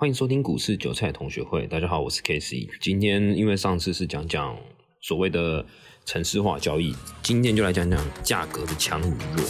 欢迎收听股市韭菜同学会。大家好，我是 K C。今天因为上次是讲讲所谓的城市化交易，今天就来讲讲价格的强与弱。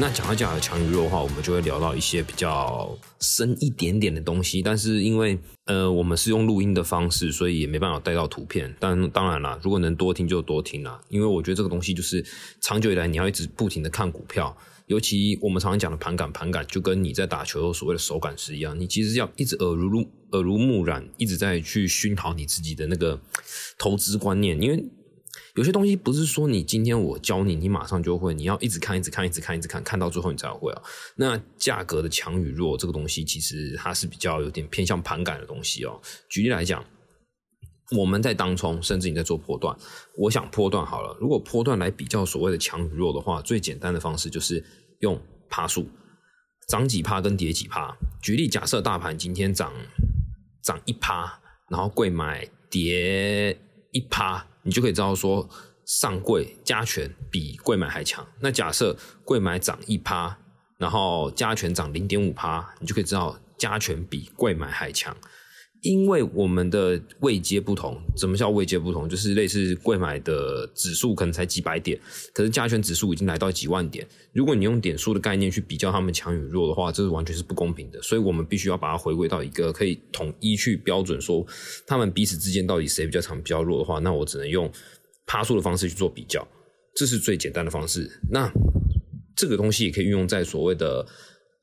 那讲到价格强与弱的话，我们就会聊到一些比较深一点点的东西。但是因为呃我们是用录音的方式，所以也没办法带到图片。但当然啦，如果能多听就多听啦，因为我觉得这个东西就是长久以来你要一直不停的看股票，尤其我们常常讲的盘感，盘感就跟你在打球所谓的手感是一样，你其实要一直耳濡耳濡目染，一直在去熏陶你自己的那个投资观念，因为。有些东西不是说你今天我教你，你马上就会，你要一直看，一直看，一直看，一直看，看到最后你才会哦。那价格的强与弱这个东西，其实它是比较有点偏向盘感的东西哦。举例来讲，我们在当冲，甚至你在做波段，我想波段好了。如果波段来比较所谓的强与弱的话，最简单的方式就是用趴数，涨几趴跟跌几趴。举例，假设大盘今天涨涨一趴，然后贵买跌一趴。你就可以知道说，上柜加权比柜买还强。那假设柜买涨一趴，然后加权涨零点五趴，你就可以知道加权比柜买还强。因为我们的位阶不同，什么叫位阶不同？就是类似贵买的指数可能才几百点，可是加权指数已经来到几万点。如果你用点数的概念去比较他们强与弱的话，这是完全是不公平的。所以我们必须要把它回归到一个可以统一去标准，说他们彼此之间到底谁比较强、比较弱的话，那我只能用爬数的方式去做比较，这是最简单的方式。那这个东西也可以运用在所谓的。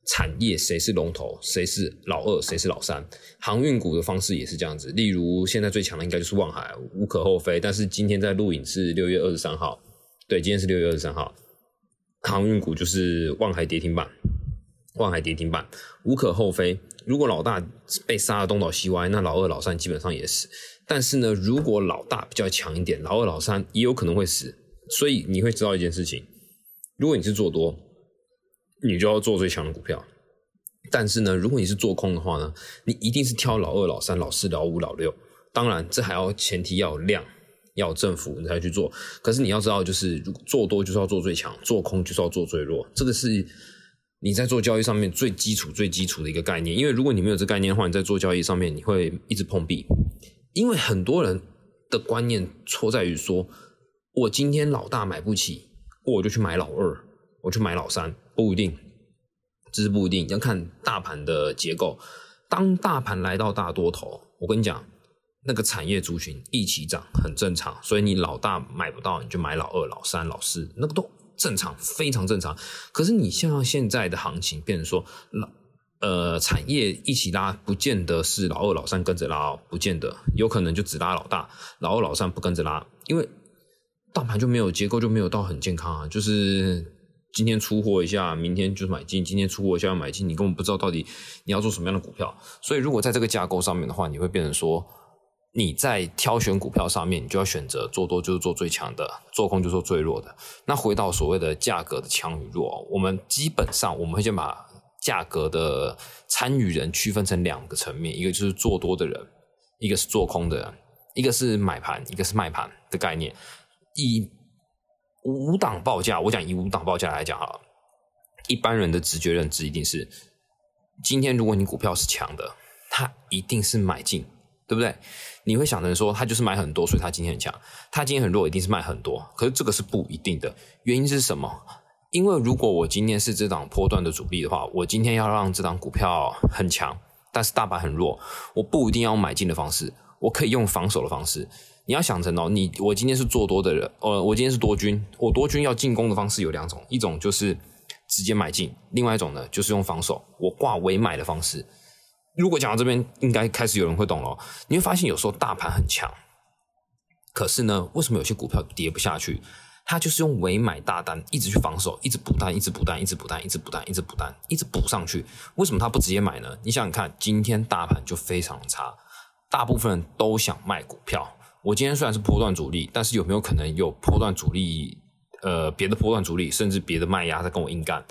产业谁是龙头，谁是老二，谁是老三？航运股的方式也是这样子。例如现在最强的应该就是望海，无可厚非。但是今天在录影是六月二十三号，对，今天是六月二十三号，航运股就是望海跌停板，望海跌停板，无可厚非。如果老大被杀的东倒西歪，那老二、老三基本上也死。但是呢，如果老大比较强一点，老二、老三也有可能会死。所以你会知道一件事情，如果你是做多。你就要做最强的股票，但是呢，如果你是做空的话呢，你一定是挑老二、老三、老四、老五、老六。当然，这还要前提要有量，要有振幅，你才去做。可是你要知道，就是做多就是要做最强，做空就是要做最弱。这个是你在做交易上面最基础、最基础的一个概念。因为如果你没有这概念的话，你在做交易上面你会一直碰壁。因为很多人的观念错在于说，我今天老大买不起，我就去买老二，我去买老三。不一定，这是不一定，要看大盘的结构。当大盘来到大多头，我跟你讲，那个产业族群一起涨很正常。所以你老大买不到，你就买老二、老三、老四，那个都正常，非常正常。可是你像现在的行情，变成说老呃产业一起拉，不见得是老二、老三跟着拉，不见得，有可能就只拉老大，老二、老三不跟着拉，因为大盘就没有结构，就没有到很健康啊，就是。今天出货一下，明天就买进；今天出货一下要买进，你根本不知道到底你要做什么样的股票。所以，如果在这个架构上面的话，你会变成说，你在挑选股票上面，你就要选择做多就是做最强的，做空就是做最弱的。那回到所谓的价格的强与弱，我们基本上我们会先把价格的参与人区分成两个层面，一个就是做多的人，一个是做空的人，一个是买盘，一个是卖盘的概念。以五档报价，我讲以五档报价来讲哈，一般人的直觉认知一定是，今天如果你股票是强的，它一定是买进，对不对？你会想成说，它就是买很多，所以它今天很强；它今天很弱，一定是卖很多。可是这个是不一定的，原因是什么？因为如果我今天是这档波段的主力的话，我今天要让这档股票很强，但是大盘很弱，我不一定要买进的方式，我可以用防守的方式。你要想成哦，你我今天是做多的人，呃，我今天是多军，我多军要进攻的方式有两种，一种就是直接买进，另外一种呢就是用防守，我挂尾买的方式。如果讲到这边，应该开始有人会懂了。你会发现有时候大盘很强，可是呢，为什么有些股票跌不下去？它就是用尾买大单，一直去防守，一直补单，一直补单，一直补单，一直补单，一直补单，一直补上去。为什么它不直接买呢？你想想看，今天大盘就非常差，大部分人都想卖股票。我今天虽然是波段主力，但是有没有可能有波段主力，呃，别的波段主力，甚至别的卖压在跟我硬干？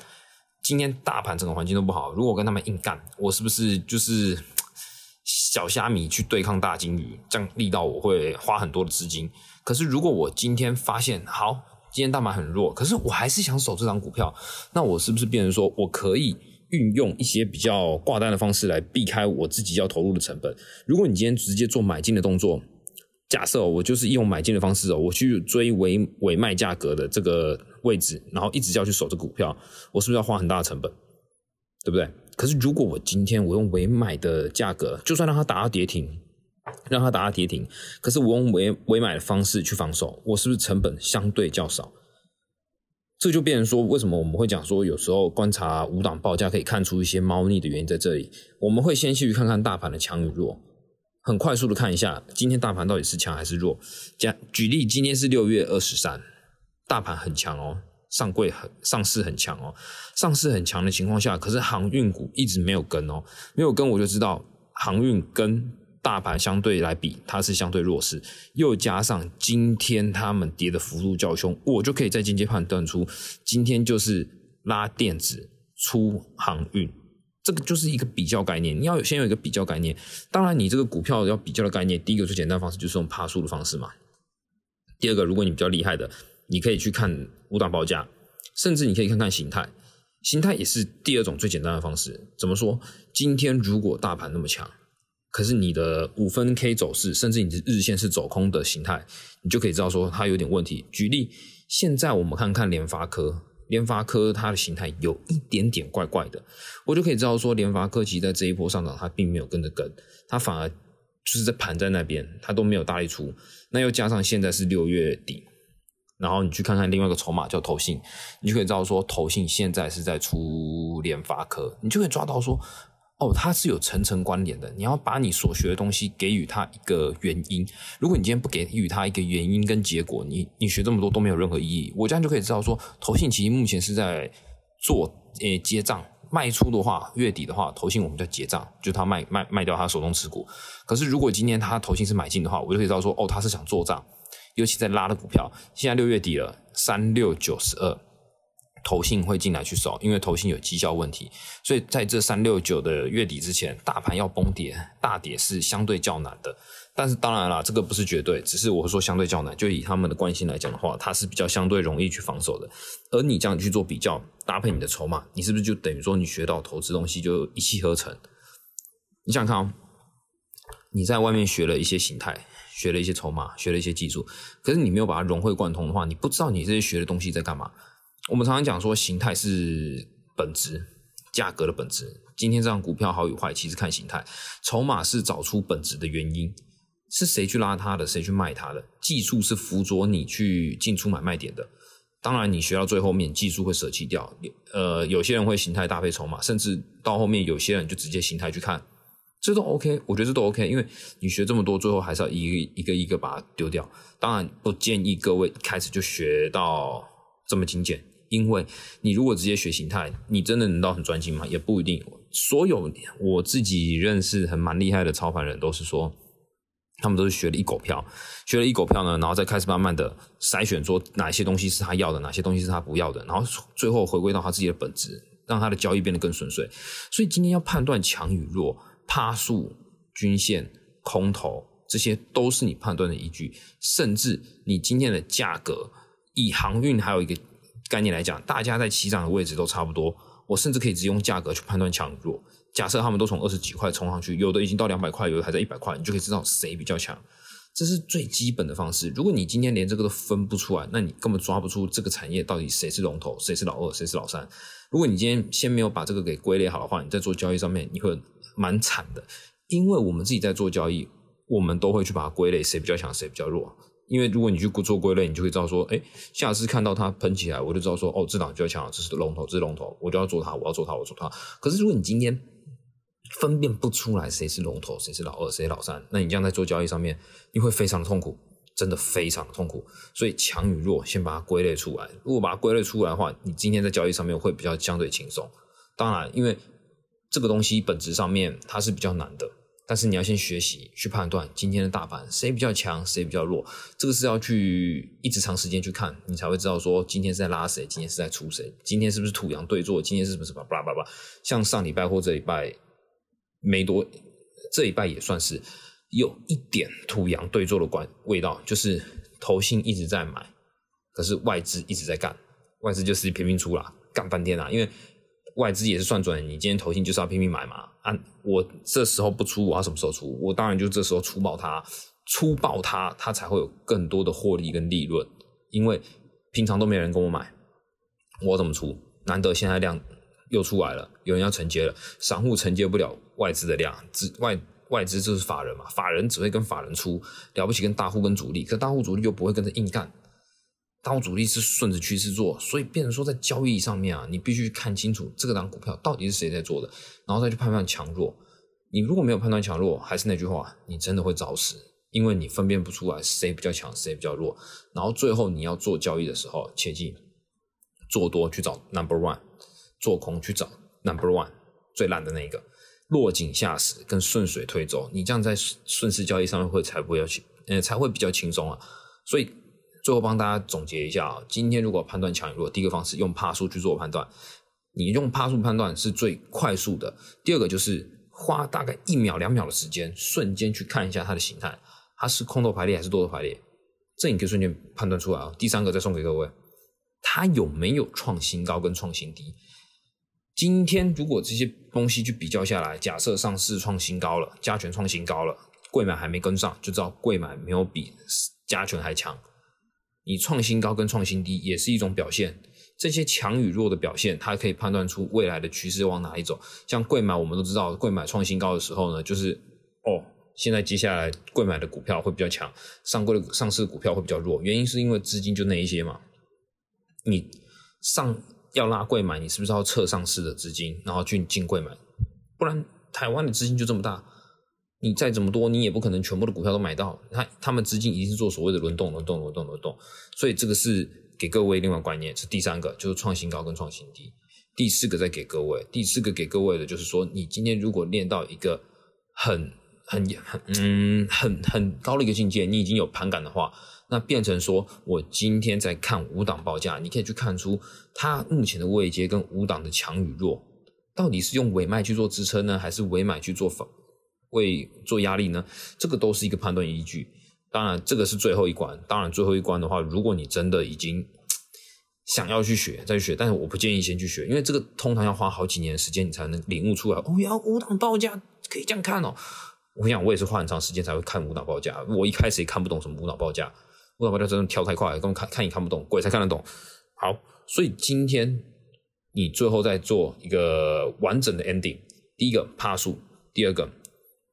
今天大盘整个环境都不好，如果跟他们硬干，我是不是就是 小虾米去对抗大金鱼，这样力道我会花很多的资金。可是如果我今天发现好，今天大盘很弱，可是我还是想守这张股票，那我是不是变成说我可以运用一些比较挂单的方式来避开我自己要投入的成本？如果你今天直接做买进的动作，假设我就是用买进的方式哦，我去追尾尾卖价格的这个位置，然后一直要去守这股票，我是不是要花很大的成本？对不对？可是如果我今天我用尾买的价格，就算让它打到跌停，让它打到跌停，可是我用尾尾买的方式去防守，我是不是成本相对较少？这就变成说，为什么我们会讲说，有时候观察五档报价可以看出一些猫腻的原因在这里。我们会先去看看大盘的强与弱。很快速的看一下，今天大盘到底是强还是弱？讲举例，今天是六月二十三，大盘很强哦，上柜很上市很强哦，上市很强的情况下，可是航运股一直没有跟哦，没有跟我就知道航运跟大盘相对来比，它是相对弱势，又加上今天他们跌的幅度较凶，我就可以在间接判断出，今天就是拉电子出航运。这个就是一个比较概念，你要先有一个比较概念。当然，你这个股票要比较的概念，第一个最简单方式就是用爬树的方式嘛。第二个，如果你比较厉害的，你可以去看五档报价，甚至你可以看看形态，形态也是第二种最简单的方式。怎么说？今天如果大盘那么强，可是你的五分 K 走势，甚至你的日线是走空的形态，你就可以知道说它有点问题。举例，现在我们看看联发科。联发科它的形态有一点点怪怪的，我就可以知道说，联发科其实在这一波上涨，它并没有跟着跟，它反而就是在盘在那边，它都没有大力出。那又加上现在是六月底，然后你去看看另外一个筹码叫投信，你就可以知道说，投信现在是在出联发科，你就可以抓到说。哦，它是有层层关联的。你要把你所学的东西给予它一个原因。如果你今天不给予它一个原因跟结果，你你学这么多都没有任何意义。我这样就可以知道说，投信其实目前是在做诶结账卖出的话，月底的话，投信我们叫结账，就他卖卖卖掉他手中持股。可是如果今天他投信是买进的话，我就可以知道说，哦，他是想做账，尤其在拉的股票。现在六月底了，三六九十二。投信会进来去守，因为投信有绩效问题，所以在这三六九的月底之前，大盘要崩跌大跌是相对较难的。但是当然啦，这个不是绝对，只是我说相对较难。就以他们的惯性来讲的话，它是比较相对容易去防守的。而你这样去做比较，搭配你的筹码，你是不是就等于说你学到投资东西就一气呵成？你想看哦，你在外面学了一些形态，学了一些筹码，学了一些技术，可是你没有把它融会贯通的话，你不知道你这些学的东西在干嘛。我们常常讲说，形态是本质，价格的本质。今天这张股票好与坏，其实看形态。筹码是找出本质的原因，是谁去拉它的，谁去卖它的。技术是辅佐你去进出买卖点的。当然，你学到最后面，技术会舍弃掉。呃，有些人会形态搭配筹码，甚至到后面有些人就直接形态去看，这都 OK。我觉得这都 OK，因为你学这么多，最后还是要一个一个一个把它丢掉。当然，不建议各位一开始就学到这么精简。因为你如果直接学形态，你真的能到很专精吗？也不一定。所有我自己认识很蛮厉害的操盘人，都是说他们都是学了一狗票，学了一狗票呢，然后再开始慢慢的筛选，说哪些东西是他要的，哪些东西是他不要的，然后最后回归到他自己的本质，让他的交易变得更顺遂。所以今天要判断强与弱，趴数、均线、空头，这些都是你判断的依据。甚至你今天的价格，以航运还有一个。概念来讲，大家在起涨的位置都差不多，我甚至可以直接用价格去判断强弱。假设他们都从二十几块冲上去，有的已经到两百块，有的还在一百块，你就可以知道谁比较强。这是最基本的方式。如果你今天连这个都分不出来，那你根本抓不出这个产业到底谁是龙头，谁是老二，谁是老三。如果你今天先没有把这个给归类好的话，你在做交易上面你会蛮惨的。因为我们自己在做交易，我们都会去把它归类，谁比较强，谁比较弱。因为如果你去做归类，你就会知道说，哎，下次看到它喷起来，我就知道说，哦，这档就要抢，这是龙头，这是龙头，我就要做它，我要做它，我做它。可是如果你今天分辨不出来谁是龙头，谁是老二，谁是老三，那你这样在做交易上面，你会非常的痛苦，真的非常的痛苦。所以强与弱，先把它归类出来。如果把它归类出来的话，你今天在交易上面会比较相对轻松。当然，因为这个东西本质上面它是比较难的。但是你要先学习去判断今天的大盘谁比较强，谁比较弱，这个是要去一直长时间去看，你才会知道说今天是在拉谁，今天是在出谁，今天是不是土洋对坐，今天是不是吧吧吧吧？像上礼拜或这礼拜没多这一拜也算是有一点土洋对坐的关味道，就是投信一直在买，可是外资一直在干，外资就是拼命出啦，干半天啦，因为外资也是算准，你今天投信就是要拼命买嘛，啊，我这时候不出，我要什么时候出？我当然就这时候出爆它，出爆它，它才会有更多的获利跟利润，因为平常都没人跟我买，我怎么出？难得现在量。又出来了，有人要承接了，散户承接不了外资的量，只外外资就是法人嘛，法人只会跟法人出，了不起跟大户跟主力，可大户主力又不会跟着硬干，当主力是顺着趋势做，所以变成说在交易上面啊，你必须看清楚这个档股票到底是谁在做的，然后再去判断强弱。你如果没有判断强弱，还是那句话，你真的会找死，因为你分辨不出来谁比较强，谁比较弱，然后最后你要做交易的时候，切记做多去找 number one。做空去找 number one 最烂的那一个，落井下石跟顺水推舟，你这样在顺势交易上面会才不会去，呃才会比较轻松啊。所以最后帮大家总结一下啊，今天如果判断强与弱，第一个方式用帕数去做判断，你用帕数判断是最快速的。第二个就是花大概一秒两秒的时间，瞬间去看一下它的形态，它是空头排列还是多头排列，这你可以瞬间判断出来啊。第三个再送给各位，它有没有创新高跟创新低？今天如果这些东西去比较下来，假设上市创新高了，加权创新高了，贵买还没跟上，就知道贵买没有比加权还强。你创新高跟创新低也是一种表现，这些强与弱的表现，它可以判断出未来的趋势往哪里走。像贵买，我们都知道，贵买创新高的时候呢，就是哦，现在接下来贵买的股票会比较强，上柜的上市股票会比较弱，原因是因为资金就那一些嘛，你上。要拉贵买，你是不是要撤上市的资金，然后去进贵买？不然台湾的资金就这么大，你再怎么多，你也不可能全部的股票都买到。他他们资金一定是做所谓的轮动、轮动、轮动、轮动。所以这个是给各位另外观念，是第三个，就是创新高跟创新低。第四个再给各位，第四个给各位的就是说，你今天如果练到一个很很很嗯很很高的一个境界，你已经有盘感的话。那变成说，我今天在看五档报价，你可以去看出它目前的位阶跟五档的强与弱，到底是用尾卖去做支撑呢，还是尾买去做反为做压力呢？这个都是一个判断依据。当然，这个是最后一关。当然，最后一关的话，如果你真的已经 想要去学，再去学，但是我不建议先去学，因为这个通常要花好几年时间，你才能领悟出来。哦，要五档报价可以这样看哦。我想，我也是花很长时间才会看五档报价，我一开始也看不懂什么五档报价。五档报价真的跳太快，根本看看也看不懂，鬼才看得懂。好，所以今天你最后再做一个完整的 ending。第一个趴数，第二个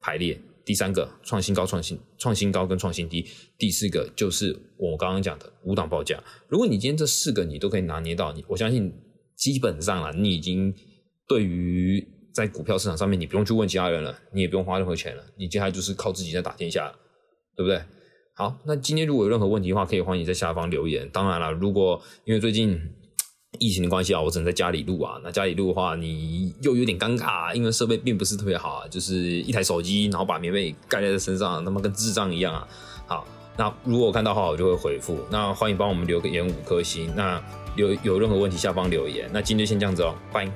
排列，第三个创新高、创新创新高跟创新低，第四个就是我刚刚讲的五档报价。如果你今天这四个你都可以拿捏到，你我相信基本上啊，你已经对于在股票市场上面，你不用去问其他人了，你也不用花任何钱了，你接下来就是靠自己在打天下了，对不对？好，那今天如果有任何问题的话，可以欢迎在下方留言。当然了，如果因为最近疫情的关系啊，我只能在家里录啊。那家里录的话，你又有点尴尬，因为设备并不是特别好啊，就是一台手机，然后把棉被盖在身上，那么跟智障一样啊。好，那如果我看到的话，我就会回复。那欢迎帮我们留个言五颗星。那有有任何问题，下方留言。那今天先这样子哦，拜。